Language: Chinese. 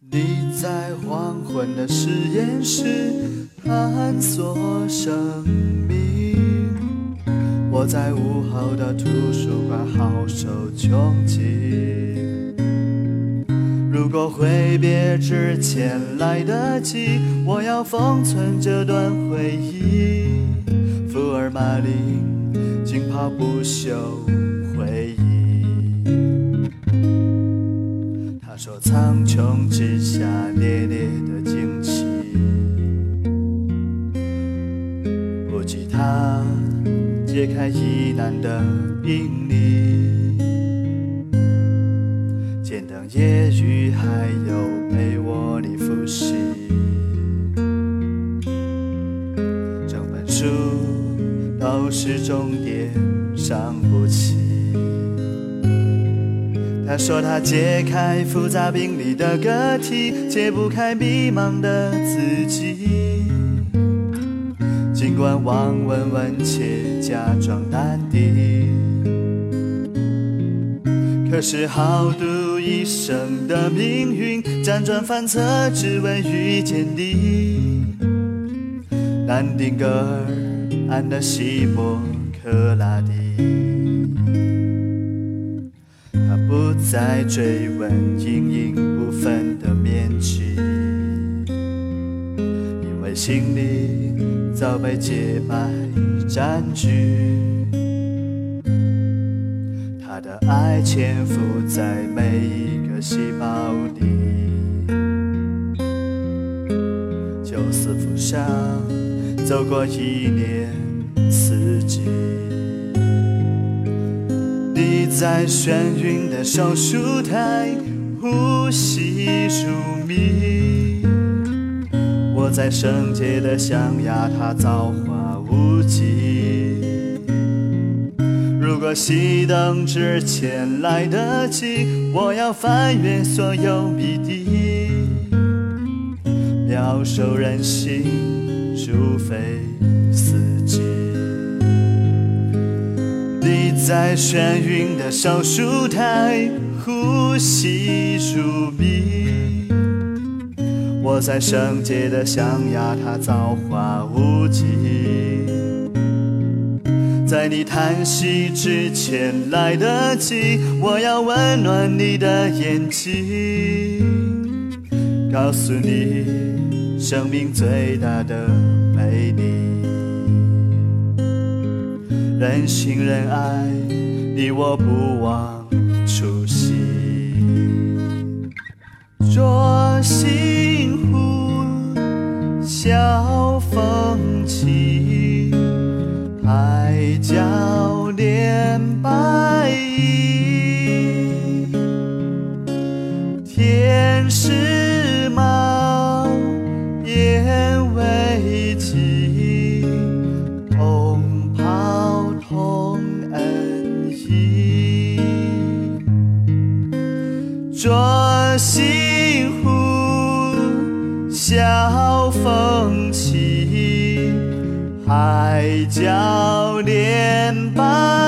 你在黄昏的实验室探索生命，我在午后的图书馆好受穷尽。如果挥别之前来得及，我要封存这段回忆。福尔马林，浸泡不朽说苍穹之下烈烈的惊奇，不及他解开疑难的病历。简灯夜雨，还有被窝里复习。整本书都是终点，伤不起。他说他解开复杂病理的个体，解不开迷茫的自己。尽管望闻问切，假装淡定。可是豪赌一生的命运，辗转反侧，只为遇见你。南丁格尔，安德西莫克拉底。他不再追问阴影部分的面积，因为心里早被洁白占据。他的爱潜伏在每一个细胞里，救死扶伤，走过一年在眩晕的手术台呼吸入迷，我在圣洁的象牙塔造化无极。如果熄灯之前来得及，我要翻阅所有谜底，妙手人心，如非死在眩晕的手术台呼吸入迷，我在圣洁的象牙塔造化无极。在你叹息之前来得及，我要温暖你的眼睛，告诉你生命最大的美丽。人性人爱，你我不忘初心。若心湖晓风起。海角连白浊心湖晓风起。海角连白